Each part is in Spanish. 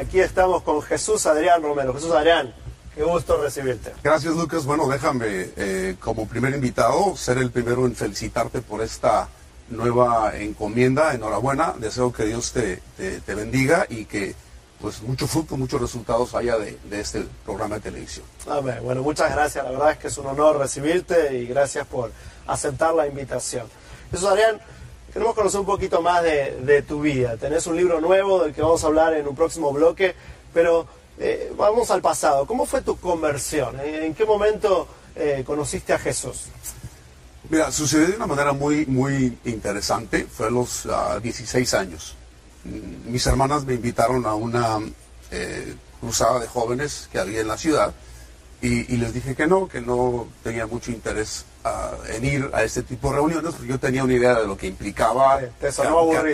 Aquí estamos con Jesús Adrián Romero. Jesús Adrián, qué gusto recibirte. Gracias Lucas. Bueno, déjame eh, como primer invitado ser el primero en felicitarte por esta nueva encomienda. Enhorabuena. Deseo que Dios te, te, te bendiga y que pues mucho fruto, muchos resultados haya de, de, este programa de televisión. Amén. Bueno, muchas gracias. La verdad es que es un honor recibirte y gracias por aceptar la invitación. Jesús Adrián, queremos conocer un poquito más de, tu vida. Tenés un libro nuevo del que vamos a hablar en un próximo bloque, pero eh, vamos al pasado. ¿Cómo fue tu conversión? ¿En qué momento eh, conociste a Jesús? Mira, sucedió de una manera muy, muy interesante. Fue a los uh, 16 años. Mis hermanas me invitaron a una eh, cruzada de jóvenes que había en la ciudad y, y, les dije que no, que no tenía mucho interés uh, en ir a este tipo de reuniones, porque yo tenía una idea de lo que implicaba Te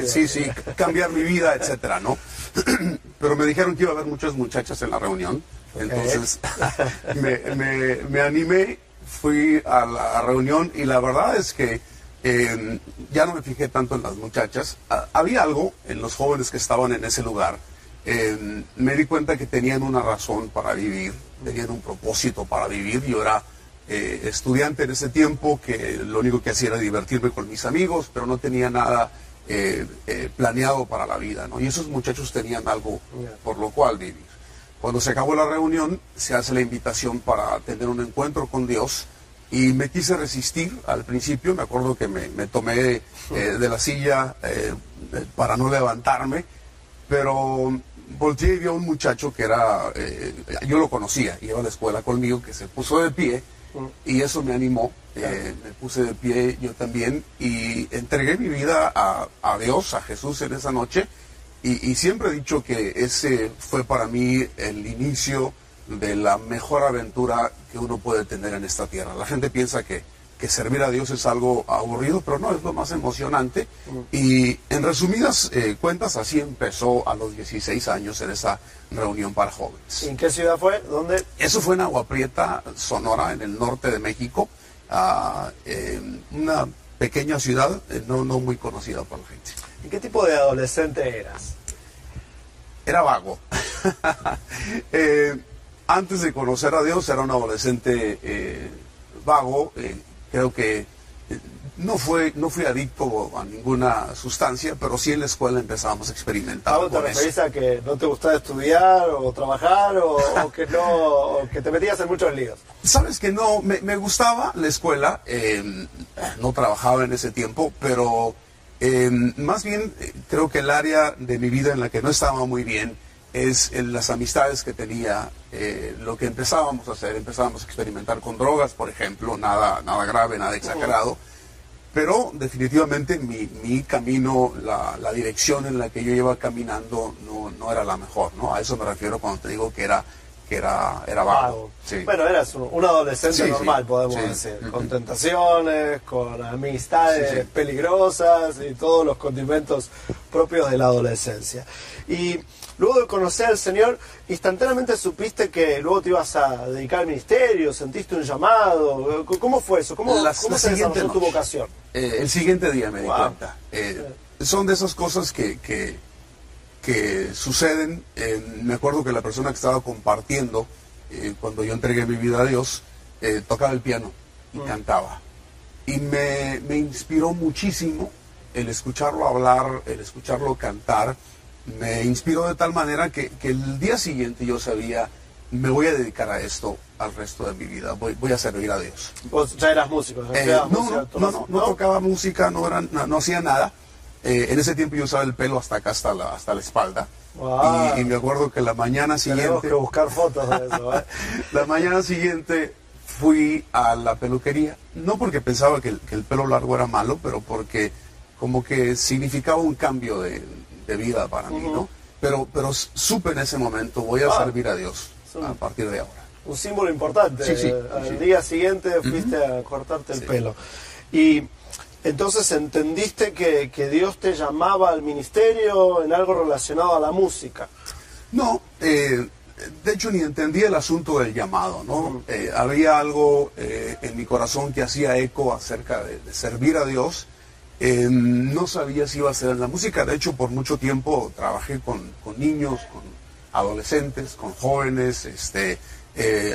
sí, sí, cambiar mi vida, etcétera, ¿no? Pero me dijeron que iba a haber muchas muchachas en la reunión, entonces me, me, me, animé, fui a la reunión y la verdad es que eh, ya no me fijé tanto en las muchachas. Ah, había algo en los jóvenes que estaban en ese lugar. Eh, me di cuenta que tenían una razón para vivir, tenían un propósito para vivir. Yo era eh, estudiante en ese tiempo que lo único que hacía era divertirme con mis amigos, pero no tenía nada eh, eh, planeado para la vida. ¿no? Y esos muchachos tenían algo por lo cual vivir. Cuando se acabó la reunión, se hace la invitación para tener un encuentro con Dios. Y me quise resistir al principio, me acuerdo que me, me tomé de la silla para no levantarme, pero volteé y vi a un muchacho que era, eh, yo lo conocía, iba a la escuela conmigo, que se puso de pie y eso me animó. Eh, me puse de pie yo también y entregué mi vida a, a Dios, a Jesús en esa noche. Y, y, siempre he dicho que ese fue para mí el inicio de la mejor aventura que uno puede tener en esta tierra. La gente piensa que, que servir a Dios es algo aburrido, pero no, es lo más emocionante. Y en resumidas eh, cuentas, así empezó a los 16 años en esa reunión para jóvenes. ¿Y en qué ciudad fue? ¿Dónde? Eso fue en Agua Prieta, Sonora, en el norte de México. Uh, eh, una pequeña ciudad eh, no, no muy conocida por la gente. ¿Y qué tipo de adolescente eras? Era vago. eh, antes de conocer a Dios era un adolescente eh, vago. Creo que eh, no, fue, no fui adicto a ninguna sustancia, pero sí en la escuela empezábamos a experimentar. ¿Algo te referís a que no te gustaba estudiar o trabajar o, o que no o que te metías en muchos líos? Sabes que no, me, me gustaba la escuela, eh, no trabajaba en ese tiempo, pero eh, más bien eh, creo que el área de mi vida en la que no estaba muy bien es en las amistades que tenía, eh, lo que empezábamos a hacer, empezábamos a experimentar con drogas, por ejemplo, nada, nada grave, nada exagerado, pero definitivamente mi, mi camino, la, la, dirección en la que yo iba caminando no, no, era la mejor, ¿no? A eso me refiero cuando te digo que era que era, era vago. Sí. Bueno, eras un, un adolescente sí, normal, sí. podemos decir, con tentaciones, con amistades peligrosas y todos los condimentos propios de la adolescencia. Y luego de conocer al Señor, instantáneamente supiste que luego te ibas a dedicar al ministerio, sentiste un llamado. ¿Cómo fue eso? ¿Cómo, Las, cómo se desarrolló tu vocación? Eh, el siguiente día me di wow. cuenta. Eh, son de esas cosas que, que, que suceden. Eh, me acuerdo que la persona que estaba compartiendo, cuando yo entregué mi vida a Dios, tocaba el piano y mm. cantaba. y me, me inspiró muchísimo el escucharlo hablar, el escucharlo cantar, me inspiró de tal manera que, que, el día siguiente yo sabía, me voy a dedicar a esto al resto de mi vida, voy, voy a servir a Dios. ¿Vos ya eras músico? Eh, no, no, no, no, no, tocaba música, no, era, no, hacía nada. Eh, en ese tiempo yo usaba el pelo hasta acá, hasta la, hasta la espalda. Y, me acuerdo que la mañana siguiente... Tenemos que buscar fotos de eso. ¿eh? la mañana siguiente fui a la peluquería, no porque pensaba que el, que el pelo largo era malo, pero porque como que significaba un cambio de, de vida para mí, ¿no? Pero, pero supe en ese momento, voy a ah. servir a Dios a partir de ahora. Un símbolo importante. Sí, sí, Al día siguiente fuiste a cortarte el pelo. Y entonces entendiste que, que, Dios te llamaba al ministerio en algo relacionado a la música. No, eh, de hecho ni entendí el asunto del llamado, ¿no? Eh, había algo eh, en mi corazón que hacía eco acerca de, de servir a Dios no sabía si iba a ser en la música, de hecho por mucho tiempo trabajé con, niños, con adolescentes, con jóvenes, este,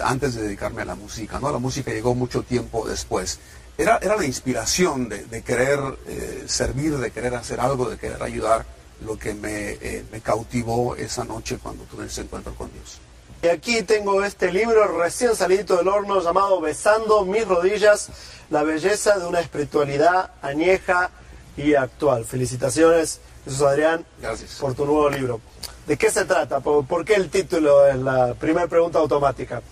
antes de dedicarme a la música, ¿no? La música llegó mucho tiempo después. Era, era la inspiración de, querer eh, servir, de querer hacer algo, de querer ayudar, lo que me, me cautivó esa noche cuando tuve ese encuentro con Dios. Y aquí tengo este libro recién salido del horno llamado Besando mis rodillas, la belleza de una espiritualidad añeja y actual. Felicitaciones, Jesús Adrián, Gracias. por tu nuevo libro. ¿De qué se trata? ¿Por, qué el título es la primera pregunta automática?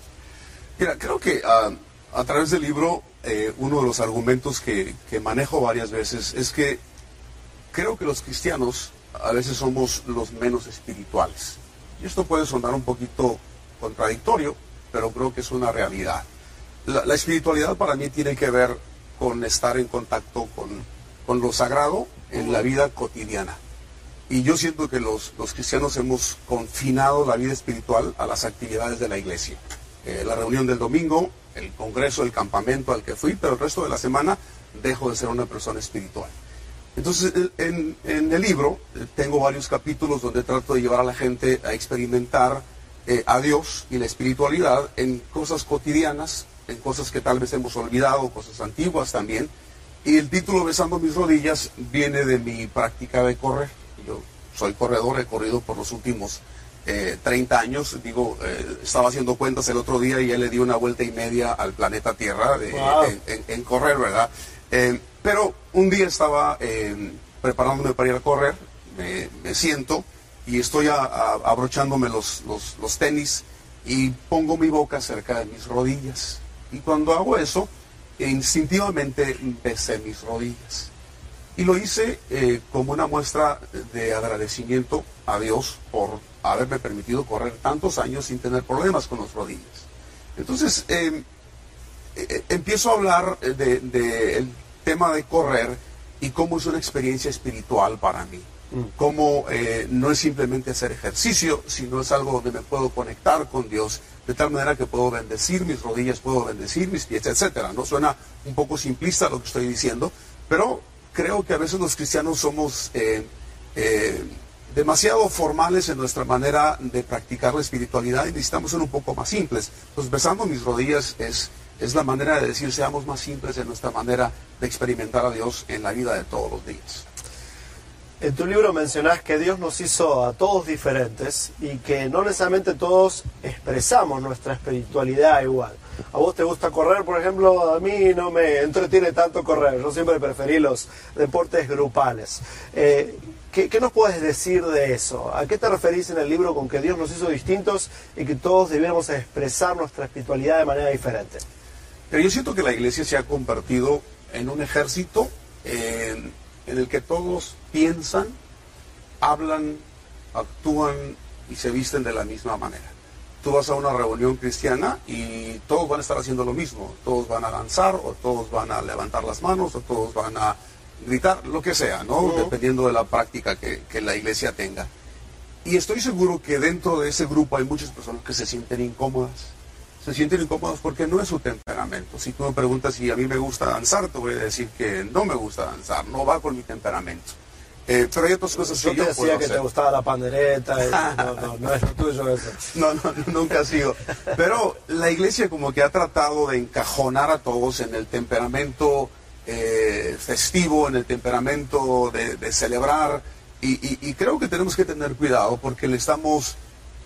Mira, creo que ah, a través del libro eh, uno de los argumentos que, manejo varias veces es que creo que los cristianos a veces somos los menos espirituales. Y esto puede sonar un poquito contradictorio, pero creo que es una realidad. La, espiritualidad para mí tiene que ver con estar en contacto con, lo sagrado en la vida cotidiana. Y yo siento que los, los, cristianos hemos confinado la vida espiritual a las actividades de la iglesia. Eh, la reunión del domingo, el congreso, el campamento al que fui, pero el resto de la semana dejo de ser una persona espiritual. Entonces, en, el libro eh, tengo varios capítulos donde trato de llevar a la gente a experimentar eh, a Dios y la espiritualidad en cosas cotidianas, en cosas que tal vez hemos olvidado, cosas antiguas también. Y el título Besando mis rodillas viene de mi práctica de correr. Yo soy corredor, he corrido por los últimos 30 eh, años. Digo, eh, estaba haciendo cuentas el otro día y ya le di una vuelta y media al planeta Tierra en, correr, ¿verdad? pero un día estaba preparándome para ir a correr, me siento y estoy abrochándome los, los, tenis y pongo mi boca cerca de mis rodillas. Y cuando hago eso, instintivamente besé mis rodillas. Y lo hice eh, como una muestra de agradecimiento a Dios por haberme permitido correr tantos años sin tener problemas con las rodillas. Entonces, em, eh, eh, empiezo a hablar del de, tema de correr y cómo es una experiencia espiritual para mí cómo eh, no es simplemente hacer ejercicio, sino es algo donde me puedo conectar con Dios, de tal manera que puedo bendecir mis rodillas, puedo bendecir mis pies, etcétera. No suena un poco simplista lo que estoy diciendo, pero creo que a veces los cristianos somos eh, eh, demasiado formales en nuestra manera de practicar la espiritualidad y necesitamos ser un poco más simples. Entonces, besando mis rodillas es, es la manera de decir, seamos más simples en nuestra manera de experimentar a Dios en la vida de todos los días. En tu libro mencionás que Dios nos hizo a todos diferentes y que no necesariamente todos expresamos nuestra espiritualidad igual. A vos te gusta correr, por ejemplo, a mí no me entretiene tanto correr, yo siempre preferí los deportes grupales. Eh, ¿qué, nos puedes decir de eso? ¿A qué te referís en el libro con que Dios nos hizo distintos y que todos debiéramos expresar nuestra espiritualidad de manera diferente? Pero yo siento que la iglesia se ha convertido en un ejército en el que todos piensan, hablan, actúan y se visten de la misma manera. Tú vas a una reunión cristiana y todos van a estar haciendo lo mismo. Todos van a danzar o todos van a levantar las manos o todos van a gritar, lo que sea, ¿no? Dependiendo de la práctica que, que la iglesia tenga. Y estoy seguro que dentro de ese grupo hay muchas personas que se sienten incómodas se sienten incómodos porque no es su temperamento. Si tú me preguntas si a mí me gusta danzar, te voy a decir que no me gusta danzar, no va con mi temperamento. Eh, pero hay otras cosas yo que yo decía que te gustaba la pandereta, no, no, no es lo tuyo eso. No, no, nunca ha sido. Pero la iglesia como que ha tratado de encajonar a todos en el temperamento eh, festivo, en el temperamento de, celebrar. Y, creo que tenemos que tener cuidado porque le estamos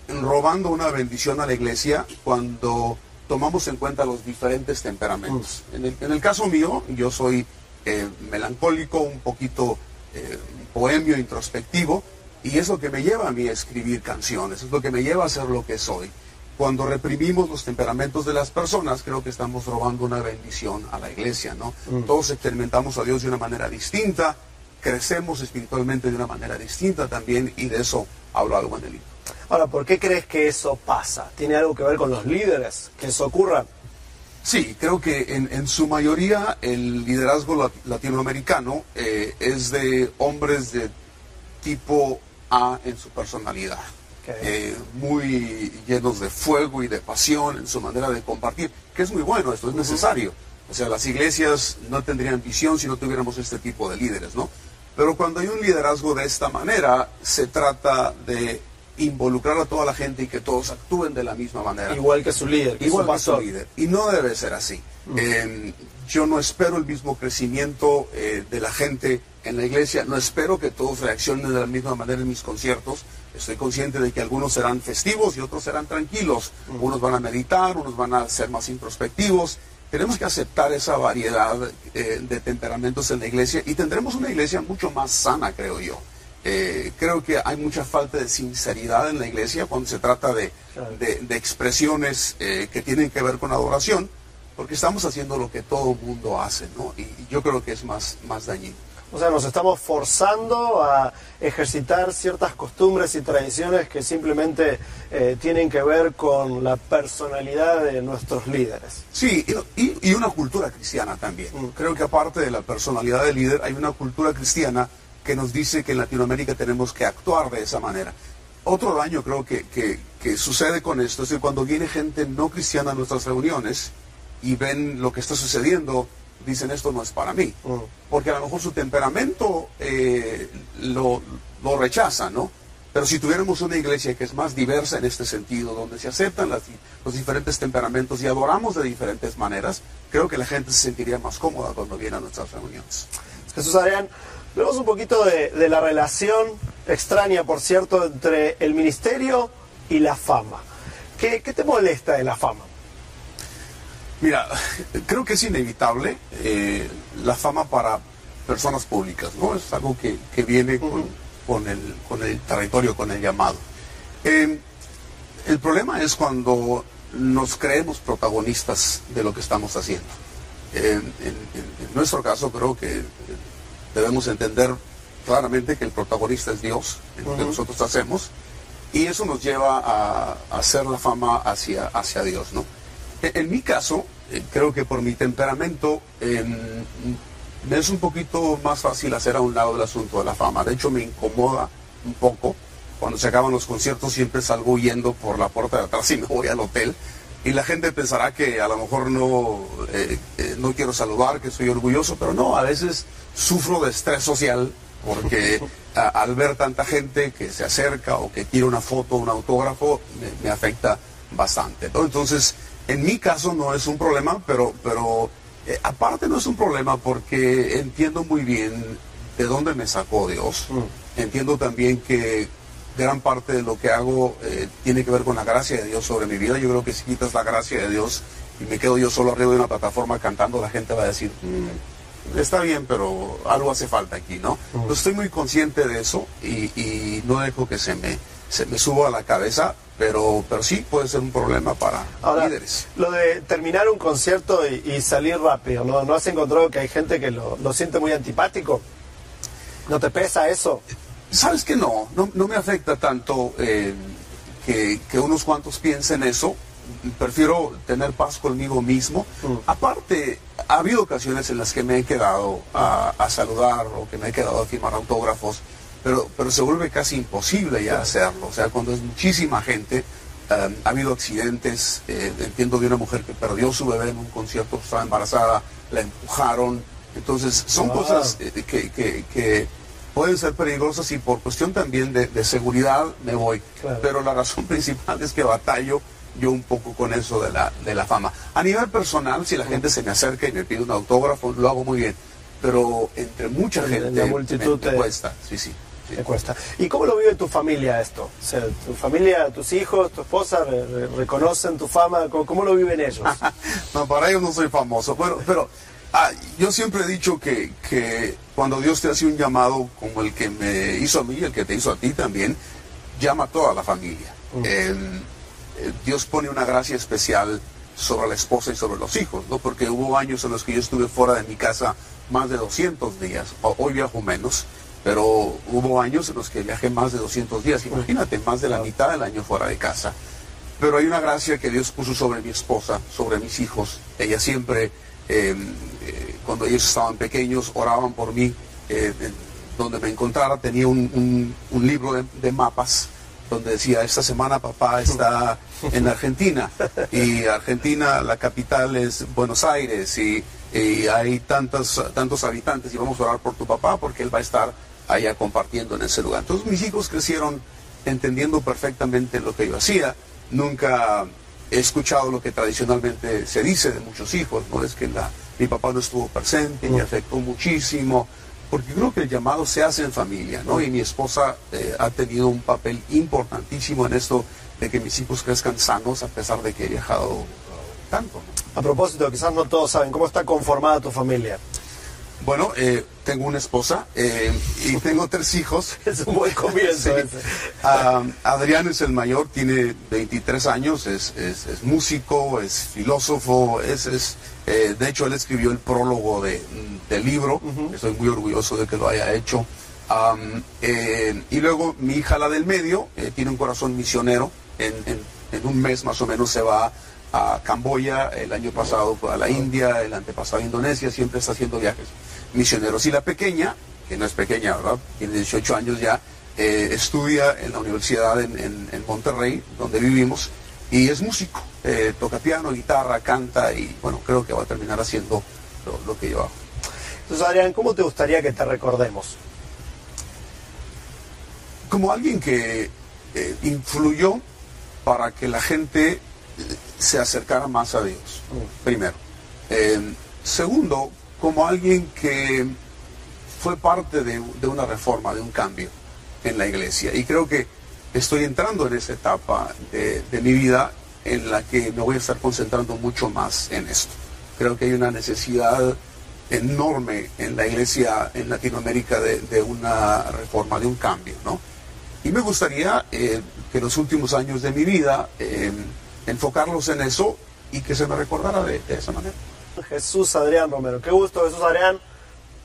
robando una bendición a la iglesia cuando tomamos en cuenta los diferentes temperamentos. Mm. En el, caso mío, yo soy eh, melancólico, un poquito eh, poemio, introspectivo, y es lo que me lleva a mí a escribir canciones, es lo que me lleva a ser lo que soy. Cuando reprimimos los temperamentos de las personas, creo que estamos robando una bendición a la iglesia, ¿no? Mm. Todos experimentamos a Dios de una manera distinta, crecemos espiritualmente de una manera distinta también, y de eso hablo algo en el libro. Ahora, ¿por qué crees que eso pasa? ¿Tiene algo que ver con los líderes? ¿Que eso ocurra? Sí, creo que en, su mayoría el liderazgo latinoamericano eh, es de hombres de tipo en su personalidad. Eh, muy llenos de fuego y de pasión en su manera de compartir, que es muy bueno, esto es necesario. O sea, las iglesias no tendrían visión si no tuviéramos este tipo de líderes, ¿no? Pero cuando hay un liderazgo de esta manera, se trata de involucrar a toda la gente y que todos actúen de la misma manera. Igual que su líder. Igual que su líder. Y no debe ser así. Em, yo no espero el mismo crecimiento eh, de la gente en la iglesia. No espero que todos reaccionen de la misma manera en mis conciertos. Estoy consciente de que algunos serán festivos y otros serán tranquilos. Unos van a meditar, unos van a ser más introspectivos. Tenemos que aceptar esa variedad eh, de temperamentos en la iglesia y tendremos una iglesia mucho más sana, creo yo. Eh, creo que hay mucha falta de sinceridad en la iglesia cuando se trata de, de, expresiones eh, que tienen que ver con adoración, porque estamos haciendo lo que todo el mundo hace, ¿no? Y, y yo creo que es más, más dañino. O sea, nos estamos forzando a ejercitar ciertas costumbres y tradiciones que simplemente eh, tienen que ver con la personalidad de nuestros líderes. Sí, y, una cultura cristiana también. Mm. Creo que aparte de la personalidad del líder, hay una cultura cristiana que nos dice que en Latinoamérica tenemos que actuar de esa manera. Otro daño creo que, que sucede con esto es que cuando viene gente no cristiana a nuestras reuniones y ven lo que está sucediendo, dicen esto no es para mí, mm. porque a lo mejor su temperamento eh, lo, lo, rechaza, ¿no? Pero si tuviéramos una iglesia que es más diversa en este sentido, donde se aceptan los diferentes temperamentos y adoramos de diferentes maneras, creo que la gente se sentiría más cómoda cuando viene a nuestras reuniones. Jesús Adrián, vemos un poquito de, de la relación extraña, por cierto, entre el ministerio y la fama. ¿Qué, qué te molesta de la fama? Mira, creo que es inevitable eh, la fama para personas públicas, ¿no? Es algo que, viene con, el, territorio, con el llamado. Em, el problema es cuando nos creemos protagonistas de lo que estamos haciendo. en, nuestro caso creo que debemos entender claramente que el protagonista es Dios en lo que nosotros hacemos y eso nos lleva a, hacer la fama hacia, hacia Dios, ¿no? En mi caso, eh, creo que por mi temperamento em, me es un poquito más fácil hacer a un lado el asunto de la fama. De hecho, me incomoda un poco. Cuando se acaban los conciertos siempre salgo huyendo por la puerta de atrás y me voy al hotel. Y la gente pensará que a lo mejor no, eh, eh, no quiero saludar, que soy orgulloso, pero no, a veces sufro de estrés social porque al ver tanta gente que se acerca o que quiere una foto, un autógrafo, me, afecta bastante. Entonces, en mi caso no es un problema, pero, pero eh, aparte no es un problema porque entiendo muy bien de dónde me sacó Dios. Mm. Entiendo también que gran parte de lo que hago eh, tiene que ver con la gracia de Dios sobre mi vida. Yo creo que si quitas la gracia de Dios y me quedo yo solo arriba de una plataforma cantando, la gente va a decir, mm, está bien, pero algo hace falta aquí, ¿no? Mm. estoy muy consciente de eso y, y no dejo que se me se me subo a la cabeza, pero, pero sí puede ser un problema para líderes. Lo de terminar un concierto y, salir rápido, ¿no? ¿no has encontrado que hay gente que lo, siente muy antipático? ¿No te pesa eso? Sabes que no, no, me afecta tanto eh, que, unos cuantos piensen eso. Prefiero tener paz conmigo mismo. Mm. Aparte, ha habido ocasiones en las que me he quedado a, a saludar o que me he quedado a firmar autógrafos pero, pero se vuelve casi imposible ya hacerlo. O sea, cuando es muchísima gente, eh, ha habido accidentes, eh, entiendo de una mujer que perdió su bebé en un concierto, estaba embarazada, la empujaron. Entonces, son cosas eh, que, que, pueden ser peligrosas y por cuestión también de, seguridad me voy. Pero la razón principal es que batallo yo un poco con eso de la, de la fama. A nivel personal, si la gente se me acerca y me pide un autógrafo, lo hago muy bien. pero entre mucha gente la multitud me, cuesta, sí, sí. Me cuesta. ¿Y cómo lo vive tu familia esto? O sea, tu familia, tus hijos, tu esposa reconocen tu fama. ¿Cómo, lo viven ellos? no, para ellos no soy famoso. Bueno, pero ah, yo siempre he dicho que, que cuando Dios te hace un llamado como el que me hizo a mí, el que te hizo a ti también, llama a toda la familia. Eh, Dios pone una gracia especial sobre la esposa y sobre los hijos, ¿no? Porque hubo años en los que yo estuve fuera de mi casa más de 200 días, hoy viajo menos, pero hubo años en los que viajé más de 200 días, imagínate, más de la mitad del año fuera de casa. Pero hay una gracia que Dios puso sobre mi esposa, sobre mis hijos. Ella siempre, em, eh, cuando ellos estaban pequeños, oraban por mí. Eh, donde me encontrara tenía un, libro de mapas donde decía, esta semana papá está en Argentina y Argentina, la capital es Buenos Aires y, hay tantos, tantos habitantes y vamos a orar por tu papá porque él va a estar allá compartiendo en ese lugar. Entonces mis hijos crecieron entendiendo perfectamente lo que yo hacía. Nunca he escuchado lo que tradicionalmente se dice de muchos hijos, ¿no? Es que la, mi papá no estuvo presente, me afectó muchísimo porque creo que el llamado se hace en familia, ¿no? Y mi esposa eh, ha tenido un papel importantísimo en esto de que mis hijos crezcan sanos a pesar de que he viajado tanto. A propósito, quizás no todos saben, ¿cómo está conformada tu familia? Bueno, eh, tengo una esposa eh, y tengo tres hijos. es un buen comienzo. Ah, Adrián es el mayor, tiene 23 años, es, músico, es filósofo, es, eh, de hecho él escribió el prólogo de, del libro, estoy muy orgulloso de que lo haya hecho. y luego mi hija, la del medio, tiene un corazón misionero, en, en un mes más o menos se va a Camboya, el año pasado fue a la India, el antepasado a Indonesia, siempre está haciendo viajes misioneros. Y la pequeña, que no es pequeña, ¿verdad? Tiene 18 años ya, eh, estudia en la universidad en, Monterrey, donde vivimos, y es músico. Eh, toca piano, guitarra, canta y bueno, creo que va a terminar haciendo lo, que yo hago. Entonces, Adrián, ¿cómo te gustaría que te recordemos? Como alguien que eh, influyó para que la gente se acercara más a Dios, mm. primero. segundo, como alguien que fue parte de, una reforma, de un cambio en la iglesia. Y creo que estoy entrando en esa etapa de, mi vida en la que me voy a estar concentrando mucho más en esto. Creo que hay una necesidad enorme en la iglesia en Latinoamérica de, una reforma, de un cambio, ¿no? Y me gustaría eh, que los últimos años de mi vida eh, enfocarlos en eso y que se me recordara de esa manera. Jesús Adrián Romero. Qué gusto, Jesús Adrián,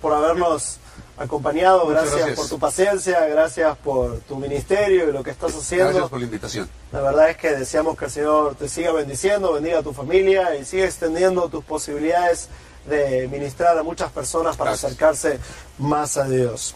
por habernos acompañado. Gracias, por tu paciencia, gracias por tu ministerio y lo que estás haciendo. Gracias por la invitación. La verdad es que deseamos que el Señor te siga bendiciendo, bendiga a tu familia y siga extendiendo tus posibilidades de ministrar a muchas personas para acercarse más a Dios.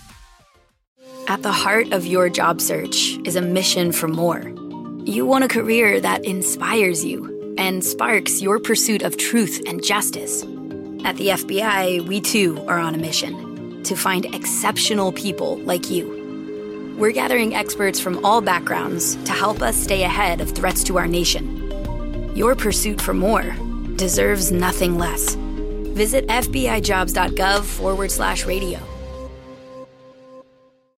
At the heart of your job search is a mission for more. You want a career that inspires you and sparks your pursuit of truth and justice. At the FBI, we too are on a mission to find exceptional people like you. We're gathering experts from all backgrounds to help us stay ahead of threats to our nation. Your pursuit for more deserves nothing less. Visit FBIJobs.gov forward slash radio